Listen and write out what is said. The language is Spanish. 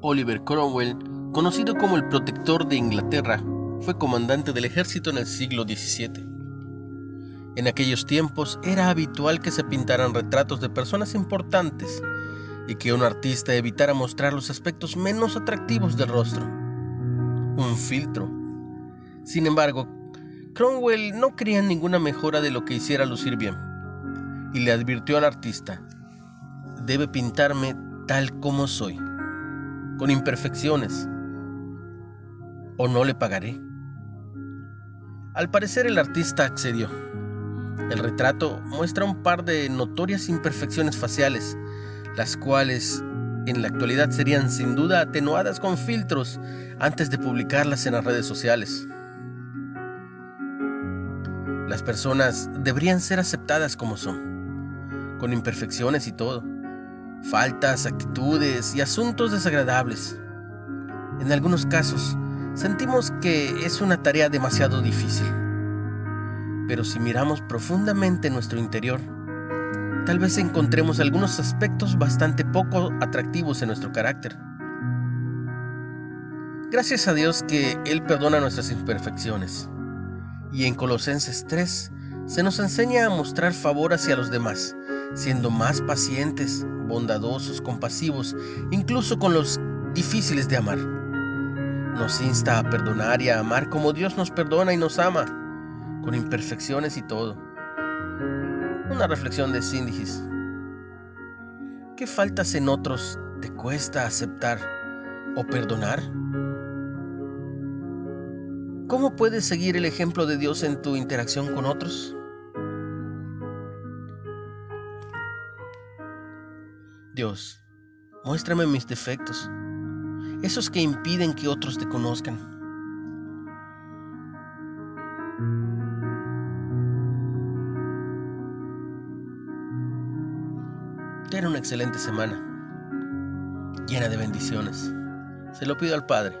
Oliver Cromwell, conocido como el protector de Inglaterra, fue comandante del ejército en el siglo XVII. En aquellos tiempos era habitual que se pintaran retratos de personas importantes y que un artista evitara mostrar los aspectos menos atractivos del rostro. Un filtro. Sin embargo, Cromwell no quería ninguna mejora de lo que hiciera lucir bien y le advirtió al artista, debe pintarme tal como soy con imperfecciones, o no le pagaré. Al parecer el artista accedió. El retrato muestra un par de notorias imperfecciones faciales, las cuales en la actualidad serían sin duda atenuadas con filtros antes de publicarlas en las redes sociales. Las personas deberían ser aceptadas como son, con imperfecciones y todo faltas, actitudes y asuntos desagradables. En algunos casos, sentimos que es una tarea demasiado difícil. Pero si miramos profundamente nuestro interior, tal vez encontremos algunos aspectos bastante poco atractivos en nuestro carácter. Gracias a Dios que Él perdona nuestras imperfecciones. Y en Colosenses 3 se nos enseña a mostrar favor hacia los demás, siendo más pacientes, bondadosos, compasivos, incluso con los difíciles de amar. Nos insta a perdonar y a amar como Dios nos perdona y nos ama, con imperfecciones y todo. Una reflexión de Síndicis. ¿Qué faltas en otros te cuesta aceptar o perdonar? ¿Cómo puedes seguir el ejemplo de Dios en tu interacción con otros? Dios, muéstrame mis defectos, esos que impiden que otros te conozcan. Ten una excelente semana, llena de bendiciones. Se lo pido al Padre,